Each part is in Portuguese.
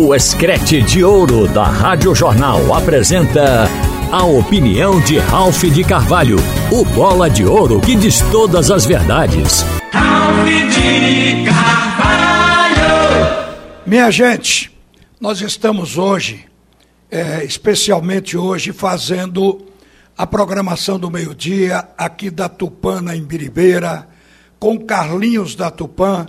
O Escrete de Ouro da Rádio Jornal apresenta a opinião de Ralph de Carvalho, o bola de ouro que diz todas as verdades. Ralph de Carvalho! Minha gente, nós estamos hoje, é, especialmente hoje, fazendo a programação do meio-dia aqui da Tupã, em Biribeira, com Carlinhos da Tupã,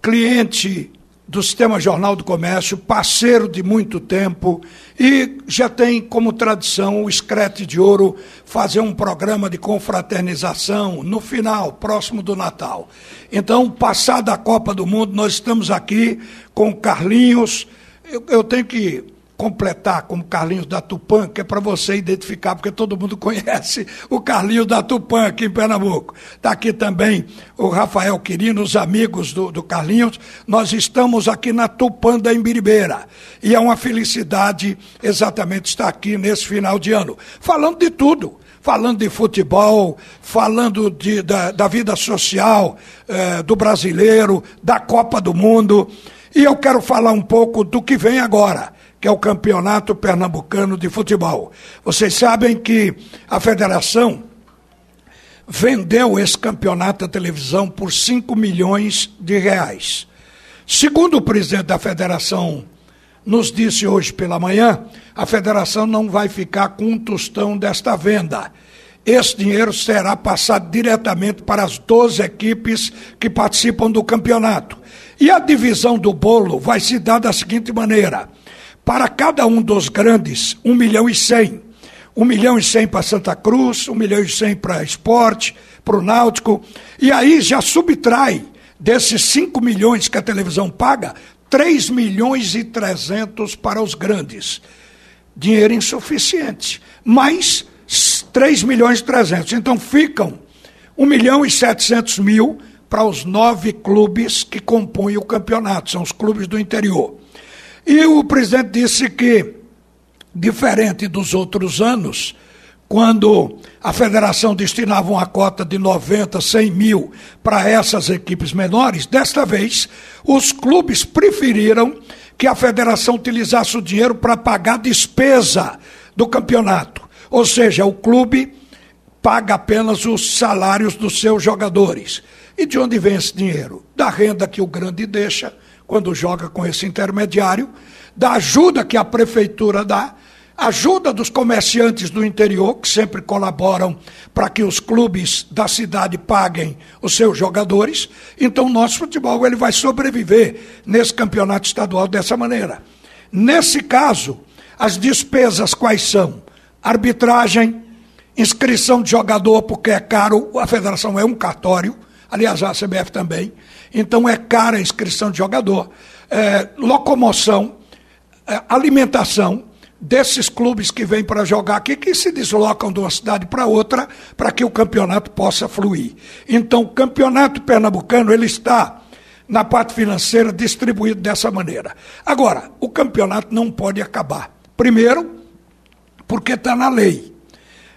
cliente do Sistema Jornal do Comércio, parceiro de muito tempo e já tem como tradição o Escrete de Ouro fazer um programa de confraternização no final, próximo do Natal. Então, passada a Copa do Mundo, nós estamos aqui com Carlinhos. Eu, eu tenho que completar como Carlinhos da Tupã, que é para você identificar, porque todo mundo conhece o Carlinhos da Tupã aqui em Pernambuco. Está aqui também o Rafael Quirino, os amigos do, do Carlinhos. Nós estamos aqui na Tupã da Embiribeira. E é uma felicidade exatamente estar aqui nesse final de ano, falando de tudo falando de futebol, falando de, da, da vida social eh, do brasileiro, da Copa do Mundo. E eu quero falar um pouco do que vem agora que é o Campeonato Pernambucano de Futebol. Vocês sabem que a federação vendeu esse campeonato à televisão por 5 milhões de reais. Segundo o presidente da federação nos disse hoje pela manhã, a federação não vai ficar com um tostão desta venda. Esse dinheiro será passado diretamente para as 12 equipes que participam do campeonato. E a divisão do bolo vai se dar da seguinte maneira: para cada um dos grandes, um milhão e cem. Um milhão e cem para Santa Cruz, um milhão e cem para esporte, para o Náutico. E aí já subtrai desses cinco milhões que a televisão paga, três milhões e trezentos para os grandes. Dinheiro insuficiente. Mais três milhões e trezentos. Então ficam um milhão e setecentos mil para os nove clubes que compõem o campeonato, são os clubes do interior. E o presidente disse que, diferente dos outros anos, quando a federação destinava uma cota de 90, 100 mil para essas equipes menores, desta vez os clubes preferiram que a federação utilizasse o dinheiro para pagar a despesa do campeonato. Ou seja, o clube paga apenas os salários dos seus jogadores. E de onde vem esse dinheiro? Da renda que o grande deixa quando joga com esse intermediário, da ajuda que a prefeitura dá, ajuda dos comerciantes do interior, que sempre colaboram para que os clubes da cidade paguem os seus jogadores. Então, nosso futebol ele vai sobreviver nesse campeonato estadual dessa maneira. Nesse caso, as despesas quais são? Arbitragem, inscrição de jogador, porque é caro, a federação é um cartório, aliás, a CBF também. Então é cara a inscrição de jogador. É, locomoção, é, alimentação desses clubes que vêm para jogar aqui, que se deslocam de uma cidade para outra, para que o campeonato possa fluir. Então, o campeonato pernambucano, ele está na parte financeira distribuído dessa maneira. Agora, o campeonato não pode acabar. Primeiro, porque está na lei.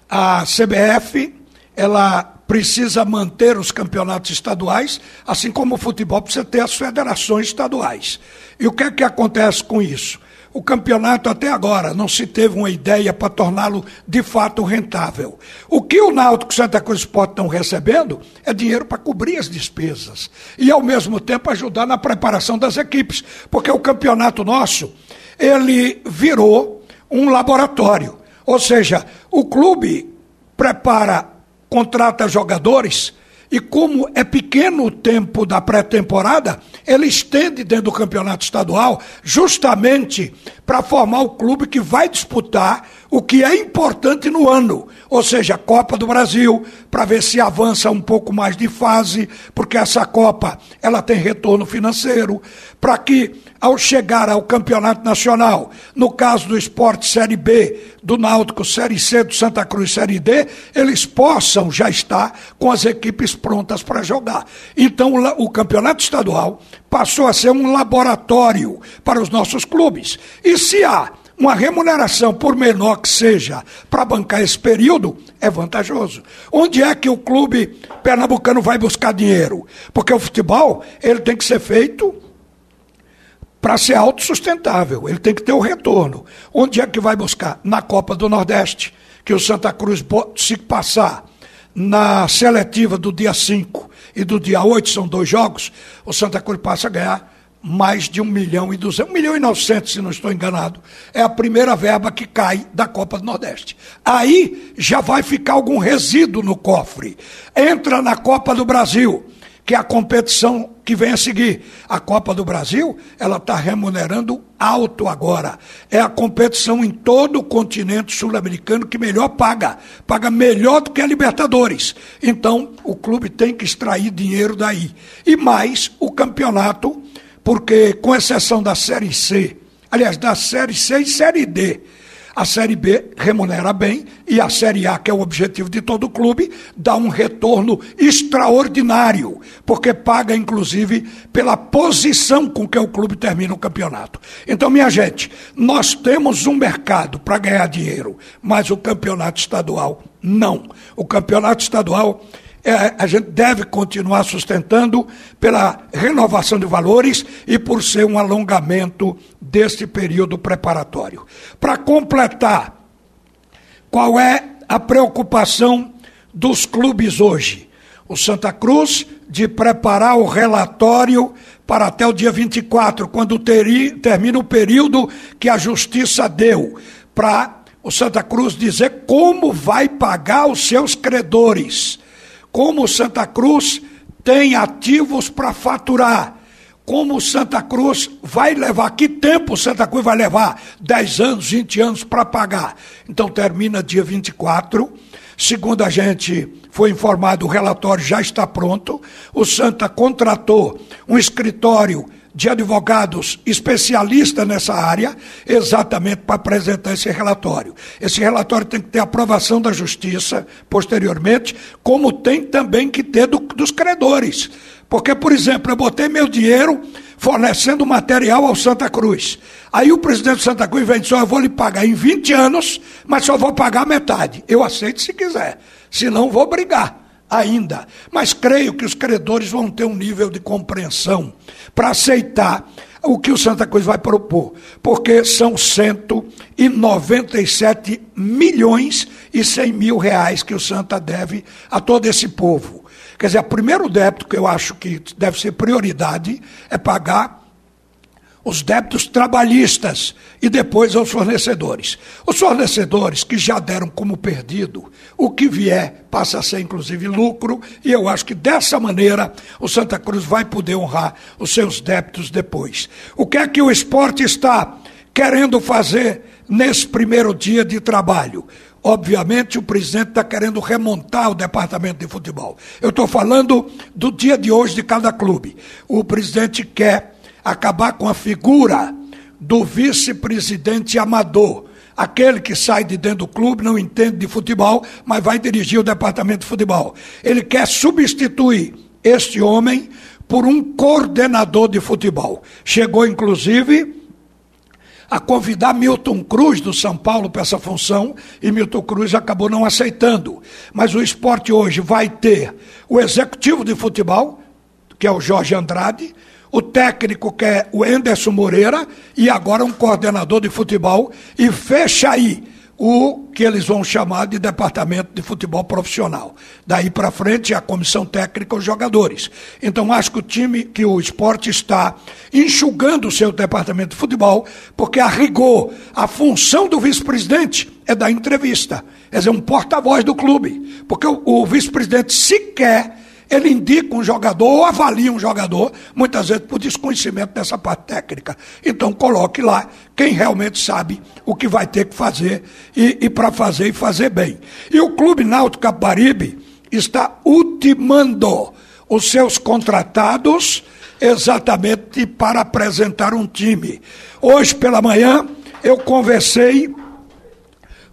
A CBF, ela precisa manter os campeonatos estaduais, assim como o futebol precisa ter as federações estaduais. E o que é que acontece com isso? O campeonato até agora não se teve uma ideia para torná-lo de fato rentável. O que o Náutico e Santa Cruz Sport estão recebendo é dinheiro para cobrir as despesas e ao mesmo tempo ajudar na preparação das equipes, porque o campeonato nosso, ele virou um laboratório. Ou seja, o clube prepara contrata jogadores e como é pequeno o tempo da pré-temporada, ele estende dentro do campeonato estadual justamente para formar o clube que vai disputar o que é importante no ano, ou seja, Copa do Brasil, para ver se avança um pouco mais de fase, porque essa Copa ela tem retorno financeiro, para que ao chegar ao campeonato nacional, no caso do esporte Série B, do Náutico Série C, do Santa Cruz Série D, eles possam já estar com as equipes prontas para jogar. Então o campeonato estadual passou a ser um laboratório para os nossos clubes. E se há uma remuneração, por menor que seja, para bancar esse período, é vantajoso. Onde é que o clube pernambucano vai buscar dinheiro? Porque o futebol ele tem que ser feito para ser autossustentável. Ele tem que ter o retorno. Onde é que vai buscar? Na Copa do Nordeste, que o Santa Cruz, se passar na seletiva do dia 5 e do dia 8, são dois jogos, o Santa Cruz passa a ganhar mais de 1 milhão e 200, 1 milhão e 900, se não estou enganado. É a primeira verba que cai da Copa do Nordeste. Aí já vai ficar algum resíduo no cofre. Entra na Copa do Brasil que é a competição que vem a seguir. A Copa do Brasil, ela está remunerando alto agora. É a competição em todo o continente sul-americano que melhor paga. Paga melhor do que a Libertadores. Então, o clube tem que extrair dinheiro daí. E mais o campeonato, porque, com exceção da Série C, aliás, da Série C e Série D, a Série B remunera bem e a Série A, que é o objetivo de todo clube, dá um retorno extraordinário, porque paga, inclusive, pela posição com que o clube termina o campeonato. Então, minha gente, nós temos um mercado para ganhar dinheiro, mas o campeonato estadual não. O campeonato estadual é, a gente deve continuar sustentando pela renovação de valores e por ser um alongamento deste período preparatório. Para completar, qual é a preocupação dos clubes hoje? O Santa Cruz de preparar o relatório para até o dia 24, quando teri, termina o período que a justiça deu para o Santa Cruz dizer como vai pagar os seus credores como Santa Cruz tem ativos para faturar, como Santa Cruz vai levar, que tempo Santa Cruz vai levar? 10 anos, 20 anos para pagar. Então termina dia 24. Segundo a gente foi informado, o relatório já está pronto. O Santa contratou um escritório de advogados especialistas nessa área, exatamente para apresentar esse relatório. Esse relatório tem que ter aprovação da justiça posteriormente, como tem também que ter do, dos credores. Porque, por exemplo, eu botei meu dinheiro fornecendo material ao Santa Cruz. Aí o presidente do Santa Cruz vem e diz: eu vou lhe pagar em 20 anos, mas só vou pagar metade. Eu aceito se quiser, senão vou brigar ainda. Mas creio que os credores vão ter um nível de compreensão para aceitar o que o Santa Cruz vai propor, porque são 197 milhões e 100 mil reais que o Santa deve a todo esse povo. Quer dizer, o primeiro débito que eu acho que deve ser prioridade é pagar os débitos trabalhistas e depois aos fornecedores. Os fornecedores que já deram como perdido, o que vier passa a ser inclusive lucro, e eu acho que dessa maneira o Santa Cruz vai poder honrar os seus débitos depois. O que é que o esporte está querendo fazer nesse primeiro dia de trabalho? Obviamente, o presidente está querendo remontar o departamento de futebol. Eu estou falando do dia de hoje de cada clube. O presidente quer acabar com a figura do vice-presidente amador. Aquele que sai de dentro do clube, não entende de futebol, mas vai dirigir o departamento de futebol. Ele quer substituir este homem por um coordenador de futebol. Chegou, inclusive, a convidar Milton Cruz do São Paulo para essa função e Milton Cruz acabou não aceitando. Mas o esporte hoje vai ter o executivo de futebol, que é o Jorge Andrade, o técnico que é o Enderson Moreira e agora um coordenador de futebol e fecha aí o que eles vão chamar de departamento de futebol profissional. Daí para frente a comissão técnica os jogadores. Então acho que o time, que o esporte está enxugando o seu departamento de futebol, porque a rigor, a função do vice-presidente é dar entrevista, é dizer, um porta-voz do clube, porque o, o vice-presidente sequer ele indica um jogador ou avalia um jogador, muitas vezes por desconhecimento dessa parte técnica. Então coloque lá quem realmente sabe o que vai ter que fazer e, e para fazer e fazer bem. E o Clube Náutico Caparibe está ultimando os seus contratados exatamente para apresentar um time. Hoje pela manhã eu conversei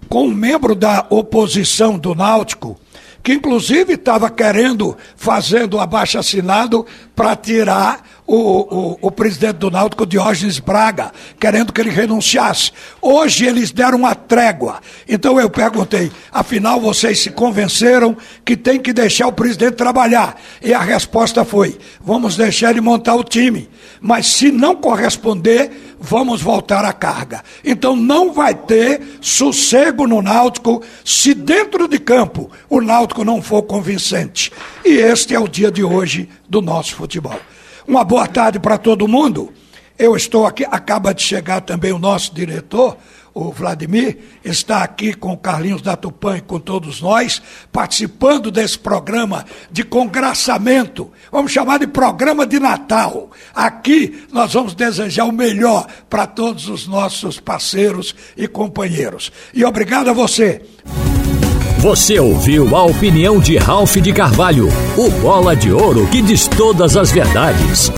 com um membro da oposição do Náutico, que inclusive estava querendo, fazendo abaixo assinado para tirar o, o, o, presidente do Náutico, Diógenes Braga, querendo que ele renunciasse. Hoje eles deram uma trégua. Então eu perguntei, afinal vocês se convenceram que tem que deixar o presidente trabalhar? E a resposta foi: vamos deixar ele montar o time. Mas se não corresponder, vamos voltar à carga. Então não vai ter sossego no Náutico se dentro de campo o Náutico não for convincente. E este é o dia de hoje do nosso futebol. Uma boa tarde para todo mundo. Eu estou aqui, acaba de chegar também o nosso diretor, o Vladimir, está aqui com o Carlinhos da Tupã e com todos nós, participando desse programa de congraçamento, vamos chamar de programa de Natal. Aqui nós vamos desejar o melhor para todos os nossos parceiros e companheiros. E obrigado a você. Você ouviu a opinião de Ralph de Carvalho, o bola de ouro que diz todas as verdades.